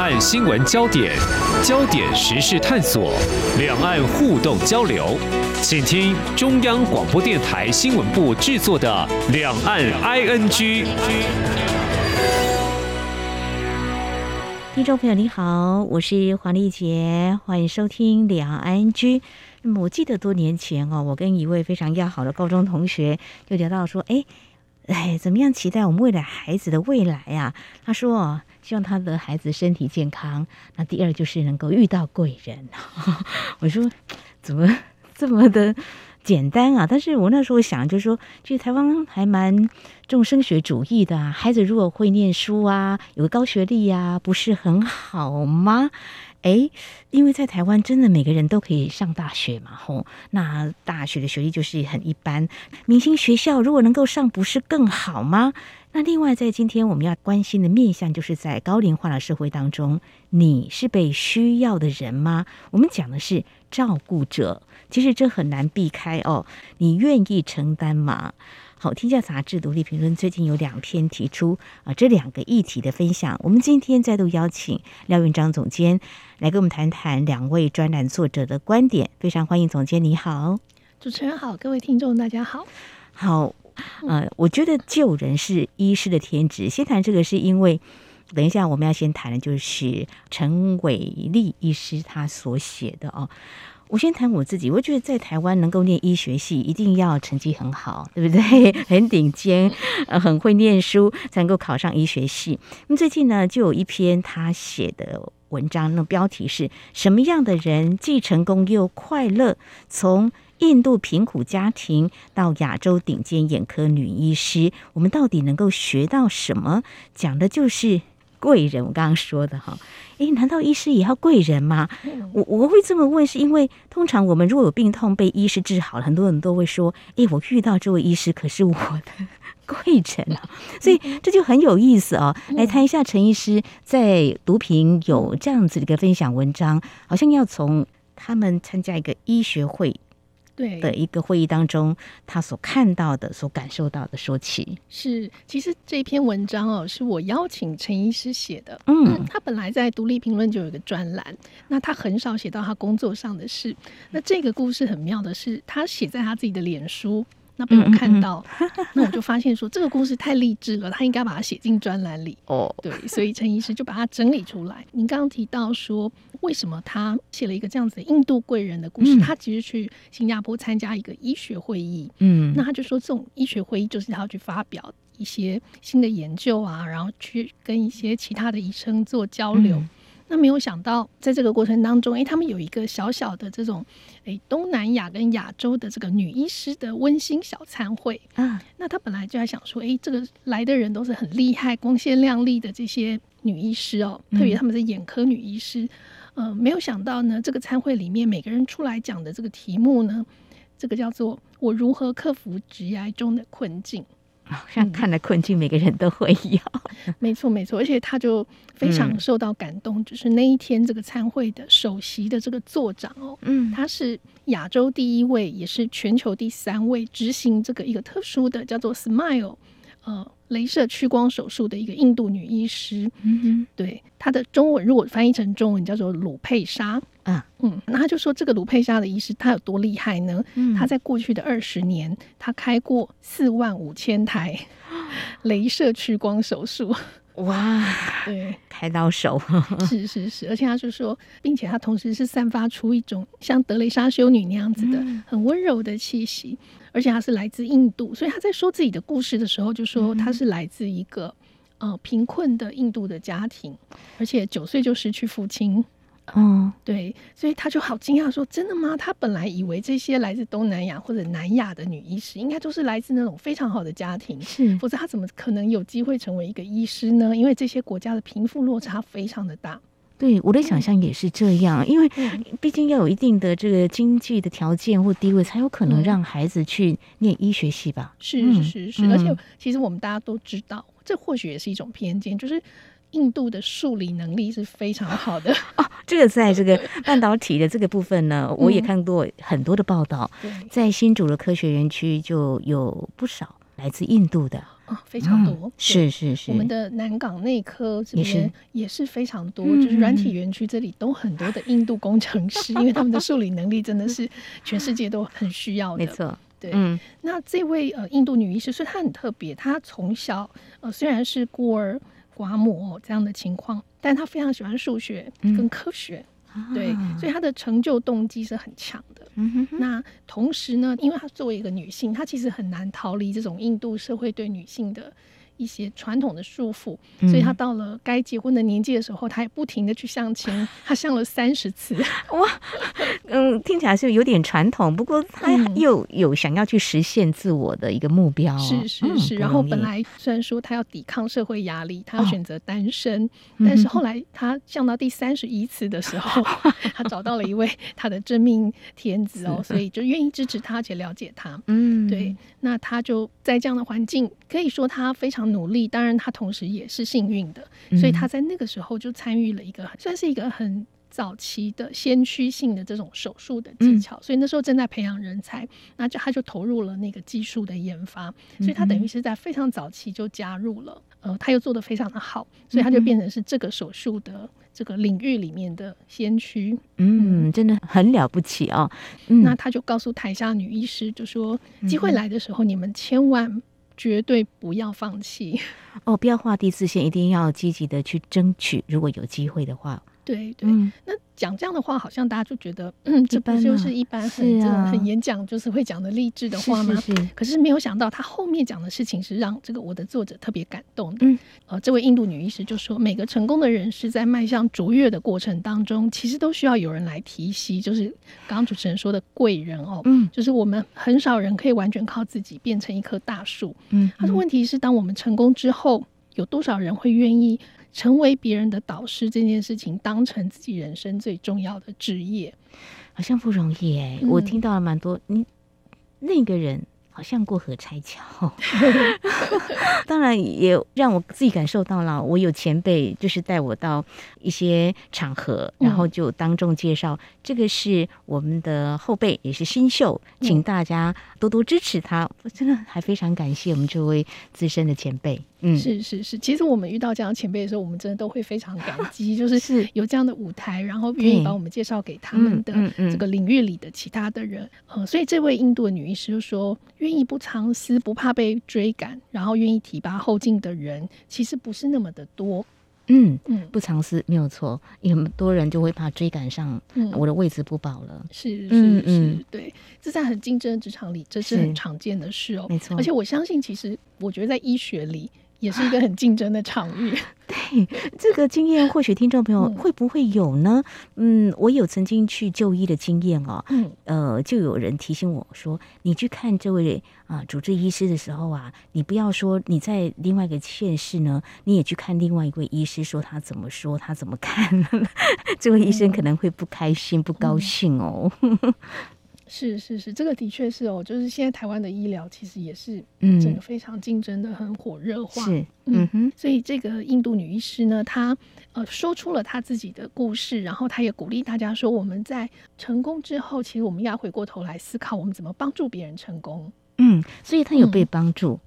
岸新闻焦点、焦点时事探索、两岸互动交流，请听中央广播电台新闻部制作的《两岸 ING》。听众朋友，你好，我是黄丽杰，欢迎收听《两岸 ING》。那么，我记得多年前哦，我跟一位非常要好的高中同学就聊到说，哎。哎，怎么样期待我们未来孩子的未来啊？他说，希望他的孩子身体健康。那第二就是能够遇到贵人。我说，怎么这么的简单啊？但是我那时候想，就是说，其实台湾还蛮重升学主义的啊。孩子如果会念书啊，有个高学历啊，不是很好吗？哎，因为在台湾真的每个人都可以上大学嘛，吼，那大学的学历就是很一般。明星学校如果能够上，不是更好吗？那另外，在今天我们要关心的面向，就是在高龄化的社会当中，你是被需要的人吗？我们讲的是照顾者，其实这很难避开哦。你愿意承担吗？好，天下杂志独立评论最近有两篇提出啊，这两个议题的分享。我们今天再度邀请廖运章总监来跟我们谈谈两位专栏作者的观点。非常欢迎总监，你好，主持人好，各位听众大家好。好，呃，我觉得救人是医师的天职。先谈这个，是因为等一下我们要先谈的就是陈伟立医师他所写的哦。我先谈我自己，我觉得在台湾能够念医学系，一定要成绩很好，对不对？很顶尖，呃，很会念书，才能够考上医学系。那么最近呢，就有一篇他写的文章，那标题是什么样的人既成功又快乐？从印度贫苦家庭到亚洲顶尖眼科女医师，我们到底能够学到什么？讲的就是。贵人，我刚刚说的哈，诶，难道医师也要贵人吗？我我会这么问，是因为通常我们如果有病痛被医师治好了，很多人都会说，诶，我遇到这位医师可是我的贵人啊，所以这就很有意思哦。来谈一下陈医师在读评有这样子的一个分享文章，好像要从他们参加一个医学会。对的一个会议当中，他所看到的、所感受到的说起是，其实这篇文章哦，是我邀请陈医师写的。嗯，他本来在独立评论就有一个专栏，那他很少写到他工作上的事。那这个故事很妙的是，他写在他自己的脸书。那被我看到，嗯 嗯那我就发现说这个故事太励志了，他应该把它写进专栏里。哦，对，所以陈医师就把它整理出来。您刚刚提到说，为什么他写了一个这样子的印度贵人的故事？嗯、他其实去新加坡参加一个医学会议，嗯，那他就说这种医学会议就是他要去发表一些新的研究啊，然后去跟一些其他的医生做交流。嗯那没有想到，在这个过程当中，哎，他们有一个小小的这种，哎，东南亚跟亚洲的这个女医师的温馨小餐会啊。那他本来就在想说，哎，这个来的人都是很厉害、光鲜亮丽的这些女医师哦，特别他们是眼科女医师。嗯、呃，没有想到呢，这个餐会里面每个人出来讲的这个题目呢，这个叫做“我如何克服职涯中的困境”。像看来困境，每个人都会有。没错，没错，而且他就非常受到感动。嗯、就是那一天这个参会的首席的这个座长哦，嗯，他是亚洲第一位，也是全球第三位执行这个一个特殊的叫做 Smile，呃。镭射屈光手术的一个印度女医师，嗯哼，对，她的中文如果翻译成中文叫做鲁佩莎，啊，嗯，那她就说这个鲁佩莎的医师她有多厉害呢？嗯，她在过去的二十年，她开过四万五千台 镭射屈光手术。哇，对，开到手。是是是，而且他就说，并且他同时是散发出一种像德蕾莎修女那样子的很温柔的气息，而且他是来自印度，所以他在说自己的故事的时候，就说他是来自一个呃贫困的印度的家庭，而且九岁就失去父亲。嗯，对，所以他就好惊讶，说：“真的吗？他本来以为这些来自东南亚或者南亚的女医师，应该都是来自那种非常好的家庭，是，否则他怎么可能有机会成为一个医师呢？因为这些国家的贫富落差非常的大。”对，我的想象也是这样，因为毕竟要有一定的这个经济的条件或地位，才有可能让孩子去念医学系吧？是是是是，而且其实我们大家都知道，这或许也是一种偏见，就是。印度的数理能力是非常好的哦。这个在这个 半导体的这个部分呢，我也看过很多的报道。在新竹的科学园区就有不少来自印度的啊，非常多。嗯、是是是，我们的南港内科这边也是非常多，是就是软体园区这里都很多的印度工程师，嗯、因为他们的数理能力真的是全世界都很需要的。没错，对。嗯、那这位呃印度女医师，所以她很特别，她从小呃虽然是孤儿寡母这样的情况，但她非常喜欢数学跟科学。嗯对，所以她的成就动机是很强的。嗯、那同时呢，因为她作为一个女性，她其实很难逃离这种印度社会对女性的。一些传统的束缚，所以他到了该结婚的年纪的时候，他也不停的去相亲，他相了三十次。哇，嗯，听起来是有点传统，不过他又有想要去实现自我的一个目标。是是是，然后本来虽然说他要抵抗社会压力，他要选择单身，但是后来他相到第三十一次的时候，他找到了一位他的真命天子哦，所以就愿意支持他且了解他。嗯，对，那他就在这样的环境，可以说他非常。努力，当然他同时也是幸运的，所以他在那个时候就参与了一个算是一个很早期的先驱性的这种手术的技巧，所以那时候正在培养人才，那就他就投入了那个技术的研发，所以他等于是在非常早期就加入了，呃，他又做得非常的好，所以他就变成是这个手术的这个领域里面的先驱，嗯，真的很了不起哦。那他就告诉台下女医师，就说机会来的时候，你们千万。绝对不要放弃 哦！不要画地自限，一定要积极的去争取。如果有机会的话，对对，嗯、那。讲这样的话，好像大家就觉得，嗯，这不就是一般很很演讲，就是会讲的励志的话吗？是是是。可是没有想到，他后面讲的事情是让这个我的作者特别感动的。嗯，呃，这位印度女医师就说，每个成功的人士在迈向卓越的过程当中，其实都需要有人来提携，就是刚刚主持人说的贵人哦。嗯，就是我们很少人可以完全靠自己变成一棵大树。嗯，他说，问题是当我们成功之后，有多少人会愿意？成为别人的导师这件事情，当成自己人生最重要的职业，好像不容易哎。嗯、我听到了蛮多，你那个人好像过河拆桥，当然也让我自己感受到了。我有前辈就是带我到一些场合，然后就当众介绍，嗯、这个是我们的后辈，也是新秀，请大家多多支持他。我真的还非常感谢我们这位资深的前辈。嗯，是是是，其实我们遇到这样前辈的时候，我们真的都会非常感 激，就是有这样的舞台，然后愿意把我们介绍给他们的这个领域里的其他的人。呃，所以这位印度的女医师就说，愿意不藏私，不怕被追赶，然后愿意提拔后进的人，其实不是那么的多。嗯嗯，不藏私没有错，有很多人就会怕追赶上，嗯我的位置不保了。是是是，对，这在很竞争的职场里，这是很常见的事哦。没错，而且我相信，其实我觉得在医学里。也是一个很竞争的场域。对，这个经验，或许听众朋友会不会有呢？嗯，我有曾经去就医的经验哦。嗯，呃，就有人提醒我说，你去看这位啊主治医师的时候啊，你不要说你在另外一个县市呢，你也去看另外一位医师，说他怎么说，他怎么看，这位医生可能会不开心、不高兴哦。是是是，这个的确是哦，就是现在台湾的医疗其实也是嗯整个非常竞争的很火热化，是嗯哼，所以这个印度女医师呢，她呃说出了她自己的故事，然后她也鼓励大家说，我们在成功之后，其实我们要回过头来思考，我们怎么帮助别人成功。嗯，所以她有被帮助。嗯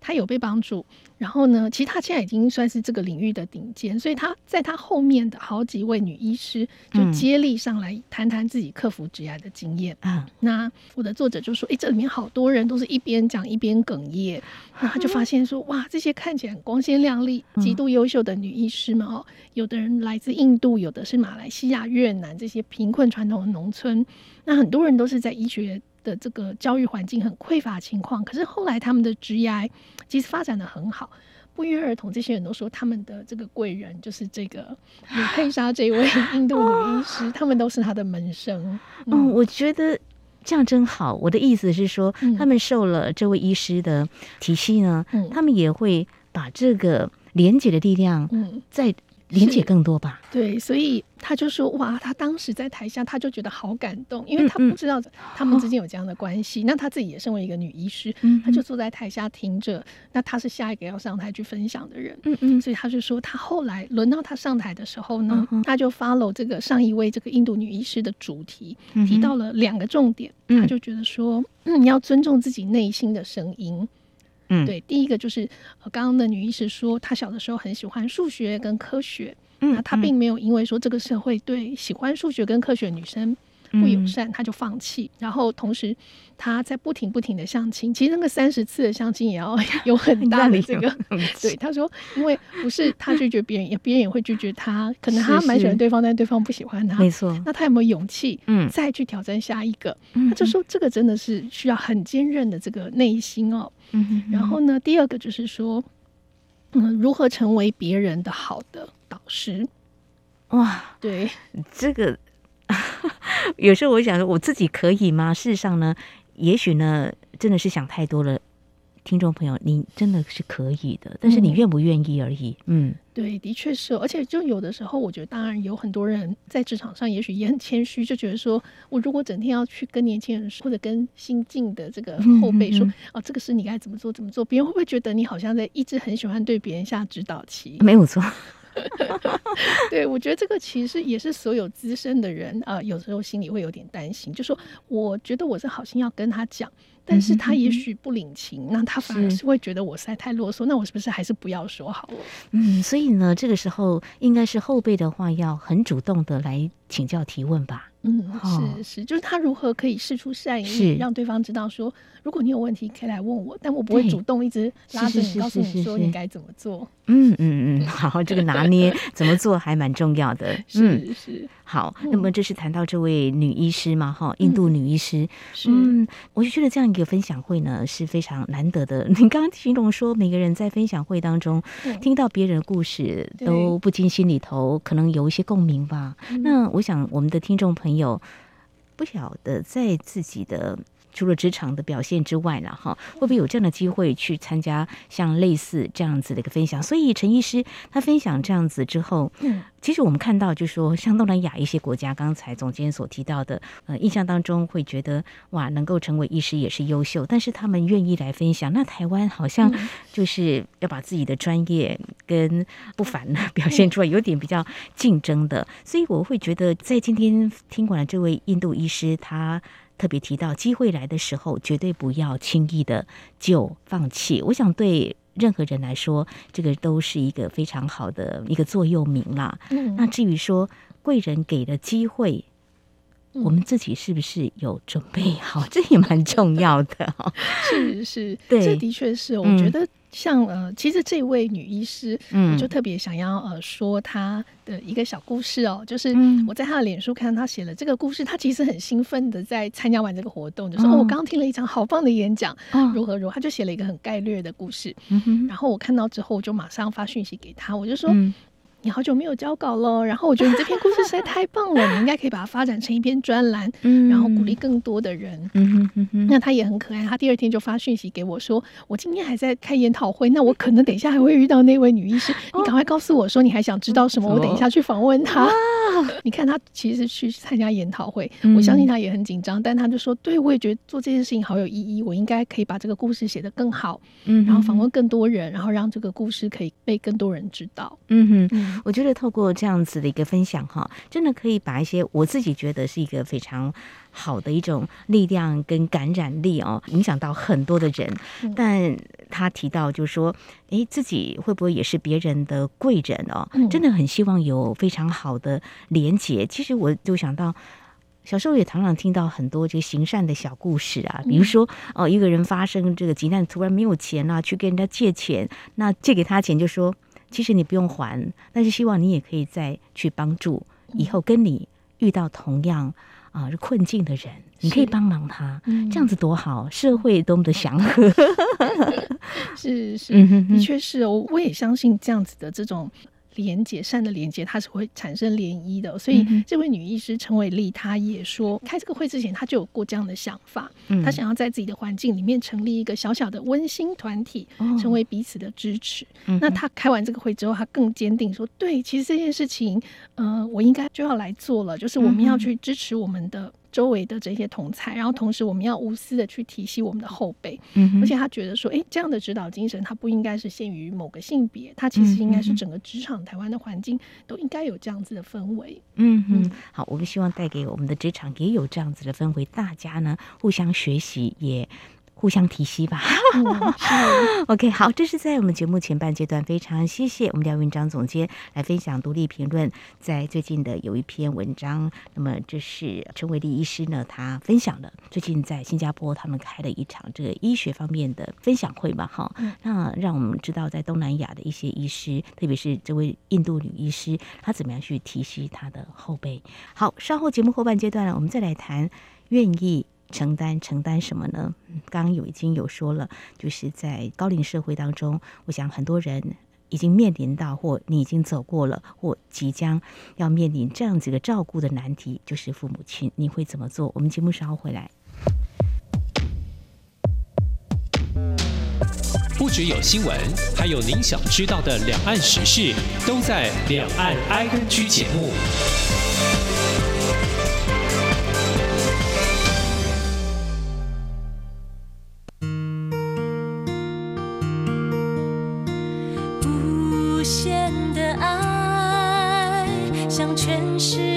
他有被帮助，然后呢，其实他现在已经算是这个领域的顶尖，所以他在他后面的好几位女医师就接力上来谈谈自己克服职涯的经验。嗯，那我的作者就说：“哎，这里面好多人都是一边讲一边哽咽。”那他就发现说：“哇，这些看起来光鲜亮丽、极度优秀的女医师们哦，有的人来自印度，有的是马来西亚、越南这些贫困传统的农村，那很多人都是在医学。”的这个教育环境很匮乏情况，可是后来他们的 GI 其实发展的很好，不约而同，这些人都说他们的这个贵人就是这个 努佩莎这位 印度女医师，哦、他们都是他的门生。嗯，嗯，我觉得这样真好。我的意思是说，嗯、他们受了这位医师的体系呢，嗯、他们也会把这个连接的力量，嗯，再连接更多吧，对，所以他就说哇，他当时在台下，他就觉得好感动，因为他不知道他们之间有这样的关系。嗯嗯，那他自己也身为一个女医师，他就坐在台下听着。那他是下一个要上台去分享的人，嗯嗯，所以他就说，他后来轮到他上台的时候呢，他就 follow 这个上一位这个印度女医师的主题，提到了两个重点，他就觉得说，嗯，你要尊重自己内心的声音。嗯，对，第一个就是刚刚的女医师说，她小的时候很喜欢数学跟科学，嗯，那他并没有因为说这个社会对喜欢数学跟科学的女生。不友善，他就放弃。然后同时，他在不停不停的相亲。其实那个三十次的相亲也要 有很大的这个。对，他说，因为不是他拒绝别人，也别人也会拒绝他。可能他蛮喜欢对方，但对方不喜欢他。没错。那他有没有勇气，嗯，再去挑战下一个？他就说，这个真的是需要很坚韧的这个内心哦。嗯。然后呢，第二个就是说，嗯，如何成为别人的好的导师？哇，对，这个。有时候我想说，我自己可以吗？事实上呢，也许呢，真的是想太多了。听众朋友，你真的是可以的，但是你愿不愿意而已。嗯，对，的确是。而且就有的时候，我觉得当然有很多人在职场上，也许也很谦虚，就觉得说我如果整天要去跟年轻人说，或者跟新进的这个后辈说，嗯嗯嗯哦，这个事你该怎么做怎么做，别人会不会觉得你好像在一直很喜欢对别人下指导棋？没有错。对，我觉得这个其实也是所有资深的人啊、呃，有时候心里会有点担心，就说我觉得我是好心要跟他讲，但是他也许不领情，那他反而是会觉得我实在太啰嗦，那我是不是还是不要说好了？嗯，所以呢，这个时候应该是后辈的话要很主动的来请教提问吧。嗯，是是，就是他如何可以试出善意，让对方知道说，如果你有问题可以来问我，但我不会主动一直拉着你，告诉你说你该怎么做。嗯嗯嗯，好，这个 拿捏怎么做还蛮重要的。是是。好，那么这是谈到这位女医师嘛？哈，印度女医师。嗯，我就觉得这样一个分享会呢是非常难得的。你刚刚形容说，每个人在分享会当中听到别人的故事，都不禁心里头可能有一些共鸣吧。那我想我们的听众朋友有不晓得在自己的。除了职场的表现之外了哈，会不会有这样的机会去参加像类似这样子的一个分享？所以陈医师他分享这样子之后，嗯，其实我们看到就是说，像东南亚一些国家，刚才总监所提到的，呃，印象当中会觉得哇，能够成为医师也是优秀，但是他们愿意来分享。那台湾好像就是要把自己的专业跟不凡的表现出来，有点比较竞争的，所以我会觉得在今天听完了这位印度医师他。特别提到，机会来的时候，绝对不要轻易的就放弃。我想对任何人来说，这个都是一个非常好的一个座右铭啦。嗯，那至于说贵人给的机会，嗯，我们自己是不是有准备好，这也蛮重要的。是是，对，这的确是，我觉得。像呃，其实这位女医师，嗯，我就特别想要呃说她的一个小故事哦，就是我在她的脸书看到她写了这个故事，她其实很兴奋的在参加完这个活动，就说、哦哦、我刚刚听了一场好棒的演讲，如何如何，她就写了一个很概略的故事，嗯、然后我看到之后我就马上发讯息给她，我就说。嗯你好久没有交稿了，然后我觉得你这篇故事实在太棒了，你应该可以把它发展成一篇专栏，嗯，然后鼓励更多的人。嗯哼哼，那他也很可爱，他第二天就发讯息给我说，我今天还在开研讨会，那我可能等一下还会遇到那位女医师，你赶快告诉我说你还想知道什么，我等一下去访问她。你看他其实去参加研讨会，我相信他也很紧张，但他就说，对，我也觉得做这件事情好有意义，我应该可以把这个故事写得更好，嗯，然后访问更多人，然后让这个故事可以被更多人知道。嗯哼。我觉得透过这样子的一个分享哈，真的可以把一些我自己觉得是一个非常好的一种力量跟感染力哦，影响到很多的人。但他提到就是说，诶，自己会不会也是别人的贵人哦？真的很希望有非常好的连结。其实我就想到小时候也常常听到很多这个行善的小故事啊，比如说哦，一个人发生这个急难，突然没有钱了，去跟人家借钱，那借给他钱就说。其实你不用还，但是希望你也可以再去帮助以后跟你遇到同样啊困境的人，你可以帮忙他，这样子多好，社会多么的祥和。是是，的确是哦，我也相信这样子的这种。连接善的连接，它是会产生涟漪的。所以这位女医师陈伟丽，她也说，开这个会之前，她就有过这样的想法。她想要在自己的环境里面成立一个小小的温馨团体，成为彼此的支持。那她开完这个会之后，她更坚定说：“对，其实这件事情，呃，我应该就要来做了，就是我们要去支持我们的。”周围的这些同才，然后同时我们要无私的去提携我们的后辈，嗯，而且他觉得说，哎，这样的指导精神，它不应该是限于某个性别，它其实应该是整个职场台湾的环境都应该有这样子的氛围。嗯嗯，好，我们希望带给我们的职场也有这样子的氛围，大家呢互相学习也。互相提携吧。OK，好，这是在我们节目前半阶段，非常谢谢我们廖云章总监来分享独立评论。在最近的有一篇文章，那么这是陈伟立医师呢，他分享了最近在新加坡他们开了一场这个医学方面的分享会嘛，哈，那让我们知道在东南亚的一些医师，特别是这位印度女医师，她怎么样去提携她的后辈。好，稍后节目后半阶段呢，我们再来谈愿意。承担承担什么呢？刚刚有已经有说了，就是在高龄社会当中，我想很多人已经面临到，或你已经走过了，或即将要面临这样子一个照顾的难题，就是父母亲，你会怎么做？我们节目稍后回来。不只有新闻，还有您想知道的两岸时事，都在《两岸 ING》节目。线的爱，像全世界。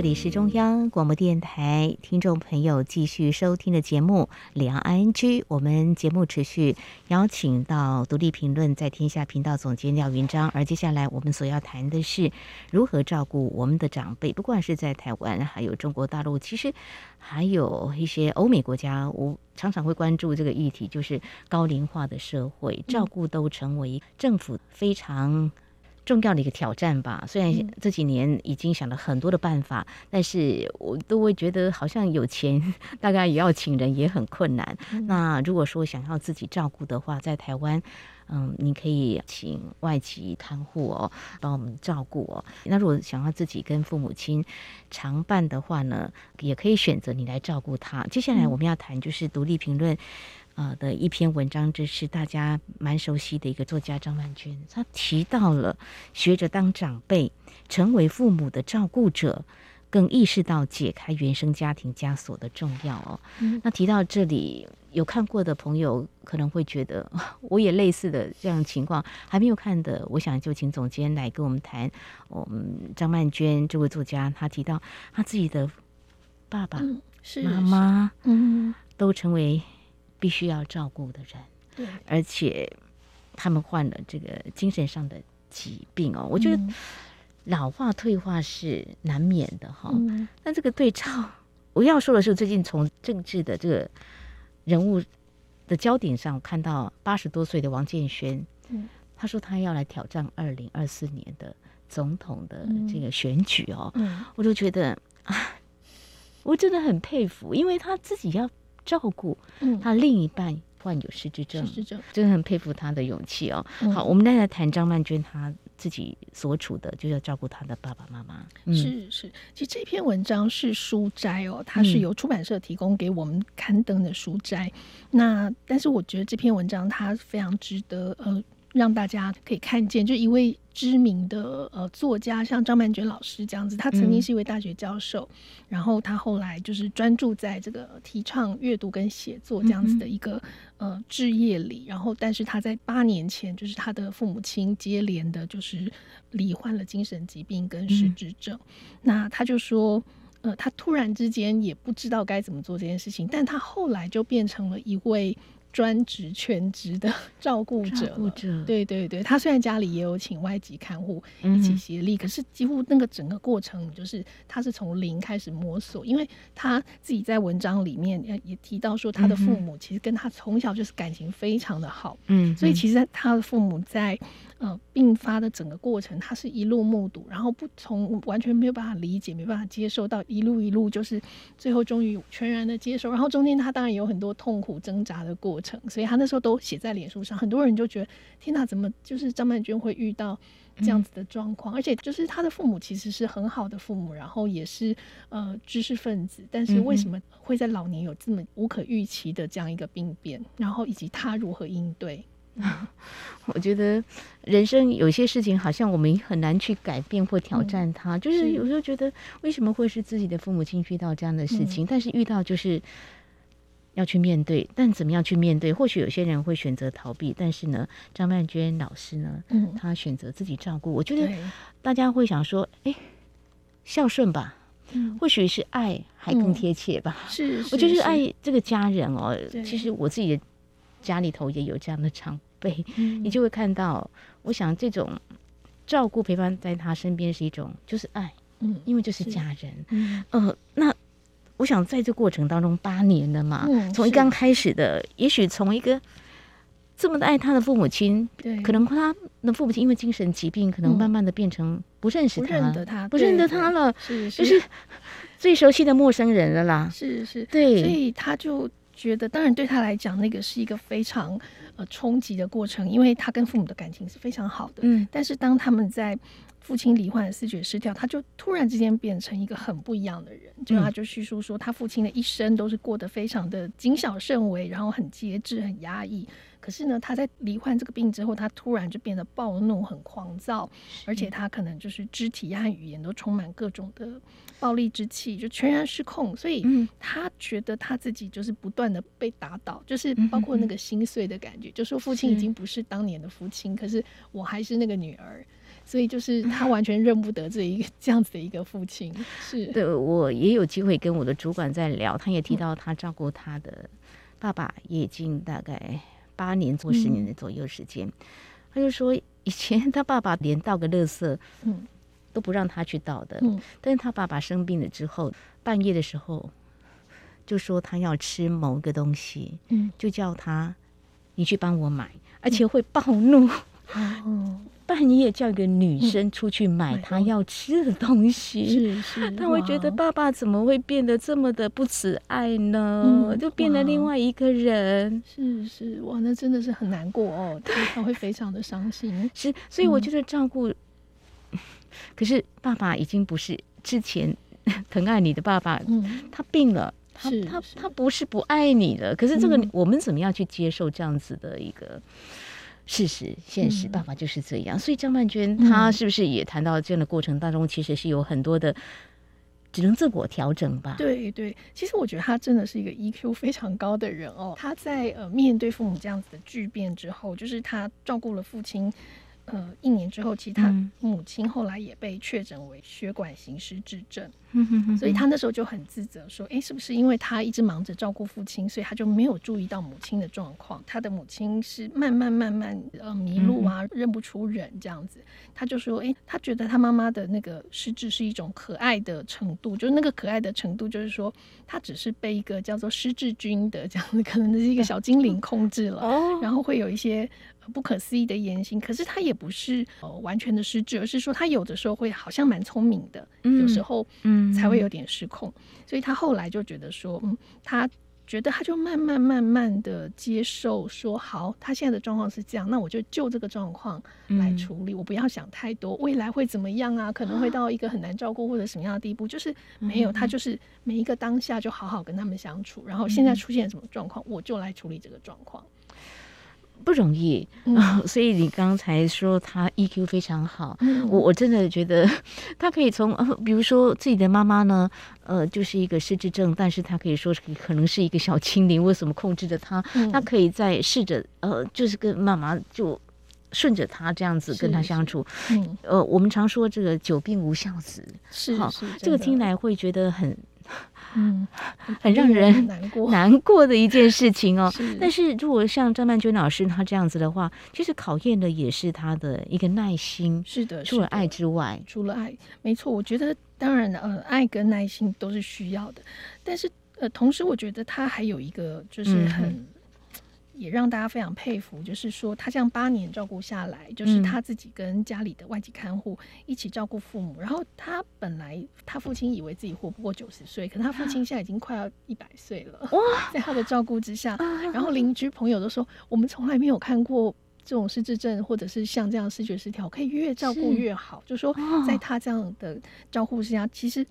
这里是中央广播电台听众朋友继续收听的节目《两岸 ING》，我们节目持续邀请到独立评论在天下频道总监廖云章，而接下来我们所要谈的是如何照顾我们的长辈，不管是在台湾，还有中国大陆，其实还有一些欧美国家，我常常会关注这个议题，就是高龄化的社会，照顾都成为政府非常。重要的一个挑战吧。虽然这几年已经想了很多的办法，嗯、但是我都会觉得好像有钱，大概也要请人也很困难。嗯、那如果说想要自己照顾的话，在台湾，嗯，你可以请外籍看护哦，帮我们照顾哦。那如果想要自己跟父母亲常伴的话呢，也可以选择你来照顾他。接下来我们要谈就是独立评论。啊的一篇文章，这是大家蛮熟悉的一个作家张曼娟，她提到了学着当长辈，成为父母的照顾者，更意识到解开原生家庭枷锁的重要哦。嗯、那提到这里，有看过的朋友可能会觉得，我也类似的这样情况，还没有看的，我想就请总监来跟我们谈。我们张曼娟这位作家，她提到她自己的爸爸、嗯、是妈妈，嗯，都成为。必须要照顾的人，对，而且他们患了这个精神上的疾病哦。我觉得老化退化是难免的哈。嗯、但这个对照，我要说的是，最近从政治的这个人物的焦点上看到八十多岁的王建轩，嗯、他说他要来挑战二零二四年的总统的这个选举哦。嗯、我就觉得啊，我真的很佩服，因为他自己要。照顾他另一半患有失智症，失智症真的很佩服他的勇气哦。嗯、好，我们再来谈张曼娟，她自己所处的就要照顾他的爸爸妈妈。嗯、是是，其实这篇文章是书摘哦，它是由出版社提供给我们刊登的书摘。嗯、那但是我觉得这篇文章它非常值得呃。让大家可以看见，就一位知名的呃作家，像张曼娟老师这样子，他曾经是一位大学教授，嗯、然后他后来就是专注在这个提倡阅读跟写作这样子的一个、嗯、呃置业里，然后但是他在八年前，就是他的父母亲接连的，就是罹患了精神疾病跟失智症，嗯、那他就说，呃，他突然之间也不知道该怎么做这件事情，但他后来就变成了一位。专职全职的 照顾者，照顾者，对对对，他虽然家里也有请外籍看护一起协力，嗯、可是几乎那个整个过程就是他是从零开始摸索，因为他自己在文章里面也提到说，他的父母其实跟他从小就是感情非常的好，嗯，所以其实他的父母在。呃，病发的整个过程，他是一路目睹，然后不从完全没有办法理解，没办法接受到一路一路，就是最后终于全然的接受。然后中间他当然有很多痛苦挣扎的过程，所以他那时候都写在脸书上。很多人就觉得，天哪，怎么就是张曼娟会遇到这样子的状况？嗯、而且就是他的父母其实是很好的父母，然后也是呃知识分子，但是为什么会在老年有这么无可预期的这样一个病变？然后以及他如何应对？我觉得人生有些事情好像我们很难去改变或挑战它，嗯、就是有时候觉得为什么会是自己的父母亲遇到这样的事情，嗯、但是遇到就是要去面对，但怎么样去面对？或许有些人会选择逃避，但是呢，张曼娟老师呢，嗯，她选择自己照顾。我觉得大家会想说，哎，孝顺吧，嗯、或许是爱还更贴切吧。嗯、是，是，我就是爱这个家人哦。其实我自己的家里头也有这样的长辈，嗯、你就会看到，我想这种照顾陪伴在他身边是一种就是爱，嗯，因为就是家人，嗯，呃，那。我想在这过程当中八年了嘛，从一刚开始的，也许从一个这么的爱他的父母亲，对，可能他的父母亲因为精神疾病，可能慢慢的变成不认识他，不认得他，不认得他了，是。就是最熟悉的陌生人了啦，是是，对，所以他就觉得，当然对他来讲，那个是一个非常呃冲击的过程，因为他跟父母的感情是非常好的，嗯，但是当他们在。父亲罹患视觉失调，他就突然之间变成一个很不一样的人。就他就叙述说，他父亲的一生都是过得非常的谨小慎微，然后很节制、很压抑。可是呢，他在罹患这个病之后，他突然就变得暴怒、很狂躁，而且他可能就是肢体和语言都充满各种的暴力之气，就全然失控。所以，他觉得他自己就是不断的被打倒，就是包括那个心碎的感觉，就说父亲已经不是当年的父亲，可是我还是那个女儿。所以就是他完全认不得这一个这样子的一个父亲，是 对。我也有机会跟我的主管在聊，他也提到他照顾他的爸爸也已经大概八年或十年的左右时间。嗯、他就说以前他爸爸连倒个垃圾，嗯，都不让他去倒的。嗯，但是他爸爸生病了之后，半夜的时候就说他要吃某个东西，嗯，就叫他你去帮我买，而且会暴怒。半夜叫一个女生出去买她要吃的东西，是 是，他会觉得爸爸怎么会变得这么的不慈爱呢？就变了另外一个人，是是，哇，那真的是很难过哦，他他会非常的伤心。是，所以我觉得照顾，可是爸爸已经不是之前 疼爱你的爸爸，他病了，他他他不是不爱你了。可是这个我们怎么样去接受这样子的一个？事实、现实，爸爸就是这样。嗯、所以张曼娟她是不是也谈到这样的过程当中，其实是有很多的只能自我调整吧？对对，其实我觉得他真的是一个 EQ 非常高的人哦。他在呃面对父母这样子的巨变之后，就是他照顾了父亲。呃，一年之后，其实他母亲后来也被确诊为血管型失智症，嗯、所以他那时候就很自责，说：“哎，是不是因为他一直忙着照顾父亲，所以他就没有注意到母亲的状况？他的母亲是慢慢慢慢呃迷路啊，认不出人这样子。”他就说：“哎，他觉得他妈妈的那个失智是一种可爱的程度，就是那个可爱的程度，就是说他只是被一个叫做失智君的这样子，可能是一个小精灵控制了，然后会有一些。”不可思议的言行，可是他也不是呃完全的失智，而是说他有的时候会好像蛮聪明的，嗯、有时候嗯才会有点失控，嗯、所以他后来就觉得说，嗯，他觉得他就慢慢慢慢的接受说，好，他现在的状况是这样，那我就就这个状况来处理，嗯、我不要想太多，未来会怎么样啊？可能会到一个很难照顾或者什么样的地步，就是没有，他就是每一个当下就好好跟他们相处，然后现在出现什么状况，我就来处理这个状况。不容易，嗯、所以你刚才说他 EQ 非常好，嗯、我我真的觉得 他可以从呃，比如说自己的妈妈呢，呃，就是一个失智症，但是他可以说是可能是一个小精灵，为什么控制着他？嗯、他可以在试着呃，就是跟妈妈就顺着他这样子跟他相处。嗯、呃，我们常说这个久病无孝子，是好，这个听来会觉得很。嗯，很让人难过难过的一件事情哦。是但是如果像张曼娟老师她这样子的话，其实考验的也是她的一个耐心。是的，除了爱之外，除了爱，没错。我觉得当然呃，爱跟耐心都是需要的。但是呃，同时我觉得她还有一个就是很。嗯也让大家非常佩服，就是说他这样八年照顾下来，就是他自己跟家里的外籍看护一起照顾父母。嗯、然后他本来他父亲以为自己活不过九十岁，可他父亲现在已经快要一百岁了。哇，在他的照顾之下，然后邻居朋友都说，我们从来没有看过这种失智症，或者是像这样视觉失调，可以越照顾越好。是就说在他这样的照顾之下，其实。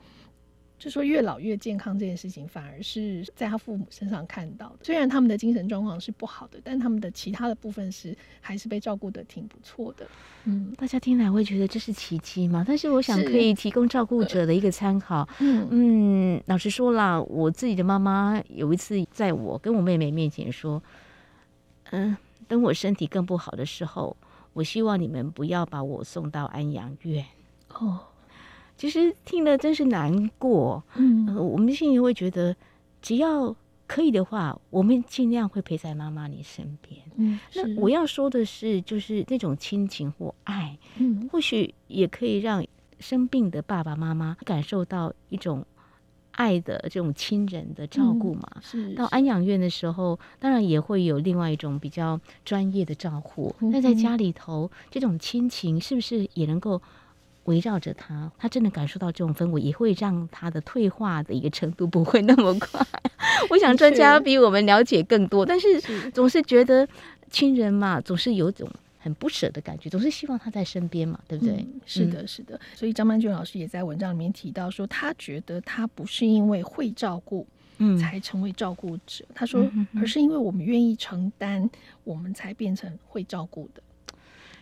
就说越老越健康这件事情，反而是在他父母身上看到的。虽然他们的精神状况是不好的，但他们的其他的部分是还是被照顾的挺不错的。嗯，大家听来会觉得这是奇迹吗？但是我想可以提供照顾者的一个参考。嗯嗯，老实说啦，我自己的妈妈有一次在我跟我妹妹面前说：“嗯，等我身体更不好的时候，我希望你们不要把我送到安养院。”哦。其实听了真是难过，嗯、呃，我们心里会觉得，只要可以的话，我们尽量会陪在妈妈你身边。嗯，那我要说的是，就是那种亲情或爱，嗯，或许也可以让生病的爸爸妈妈感受到一种爱的这种亲人的照顾嘛。是，到安养院的时候，当然也会有另外一种比较专业的照顾。那、嗯、在家里头，这种亲情是不是也能够？围绕着他，他真的感受到这种氛围，也会让他的退化的一个程度不会那么快。我想专家比我们了解更多，但是总是觉得亲人嘛，总是有种很不舍的感觉，总是希望他在身边嘛，对不对？嗯、是的，是的。所以张曼娟老师也在文章里面提到说，他觉得他不是因为会照顾，嗯，才成为照顾者。他说，而是因为我们愿意承担，我们才变成会照顾的。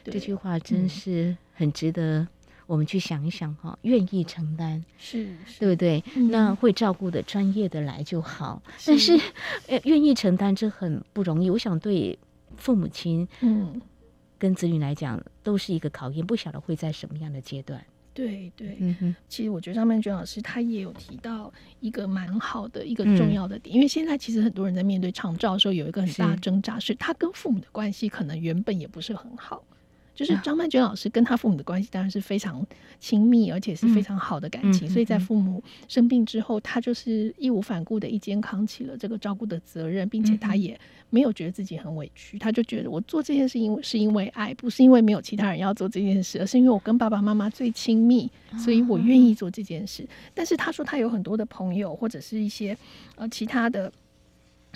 这句话真是很值得。我们去想一想哈，愿意承担是，是对不对？嗯、那会照顾的专业的来就好。是但是，呃，愿意承担这很不容易。我想对父母亲，嗯，跟子女来讲都是一个考验，不晓得会在什么样的阶段。对对，嗯哼。其实我觉得张曼娟老师她也有提到一个蛮好的一个重要的点，嗯、因为现在其实很多人在面对长照的时候有一个很大的挣扎，是，是他跟父母的关系可能原本也不是很好。就是张曼娟老师跟他父母的关系当然是非常亲密，而且是非常好的感情。嗯、所以在父母生病之后，他就是义无反顾的一肩扛起了这个照顾的责任，并且他也没有觉得自己很委屈，他就觉得我做这件事因为是因为爱，不是因为没有其他人要做这件事，而是因为我跟爸爸妈妈最亲密，所以我愿意做这件事。但是他说他有很多的朋友或者是一些呃其他的。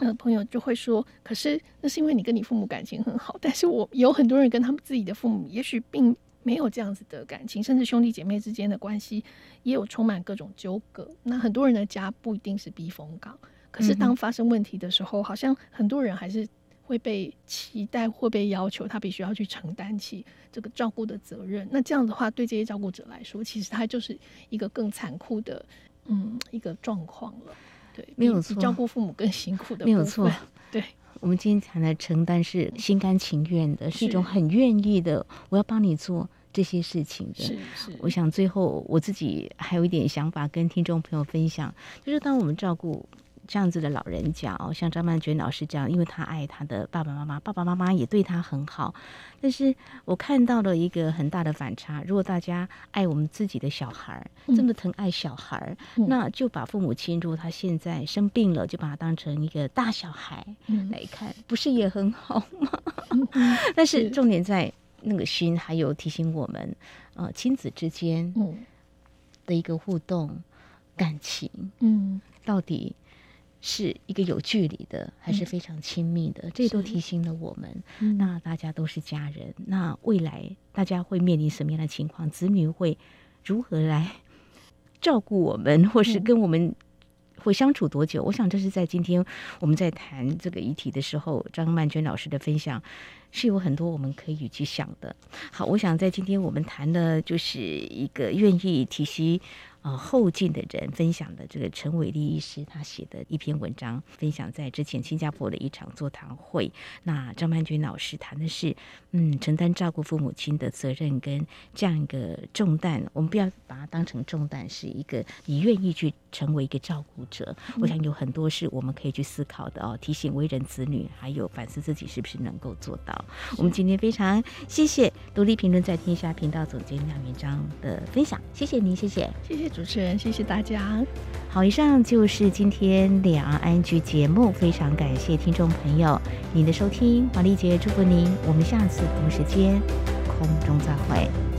呃，朋友就会说，可是那是因为你跟你父母感情很好，但是我有很多人跟他们自己的父母，也许并没有这样子的感情，甚至兄弟姐妹之间的关系也有充满各种纠葛。那很多人的家不一定是避风港，可是当发生问题的时候，好像很多人还是会被期待或被要求，他必须要去承担起这个照顾的责任。那这样的话，对这些照顾者来说，其实他就是一个更残酷的，嗯，一个状况了。对，没有错，照顾父母更辛苦的，没有错。对，我们今天谈的承担是心甘情愿的，是，一种很愿意的，我要帮你做这些事情的。是是。我想最后我自己还有一点想法跟听众朋友分享，就是当我们照顾。这样子的老人家哦，像张曼娟老师这样，因为他爱他的爸爸妈妈，爸爸妈妈也对他很好。但是我看到了一个很大的反差，如果大家爱我们自己的小孩，这么疼爱小孩，嗯、那就把父母亲，如果他现在生病了，就把他当成一个大小孩来看，不是也很好吗？嗯、但是重点在那个心，还有提醒我们，呃，亲子之间的一个互动感情，嗯，到底。是一个有距离的，还是非常亲密的？嗯、这都提醒了我们。嗯、那大家都是家人，那未来大家会面临什么样的情况？子女会如何来照顾我们，或是跟我们会相处多久？嗯、我想这是在今天我们在谈这个议题的时候，张曼娟老师的分享是有很多我们可以去想的。好，我想在今天我们谈的就是一个愿意提携。呃，后进的人分享的这个陈伟立医师他写的一篇文章，分享在之前新加坡的一场座谈会。那张曼娟老师谈的是，嗯，承担照顾父母亲的责任跟这样一个重担，我们不要把它当成重担，是一个你愿意去成为一个照顾者。我想有很多是我们可以去思考的哦，提醒为人子女，还有反思自己是不是能够做到。我们今天非常谢谢独立评论在天下频道总监廖明章的分享，谢谢您，谢谢，谢谢。主持人，谢谢大家。好，以上就是今天两岸安居节目，非常感谢听众朋友您的收听，黄丽杰祝福您，我们下次同时间空中再会。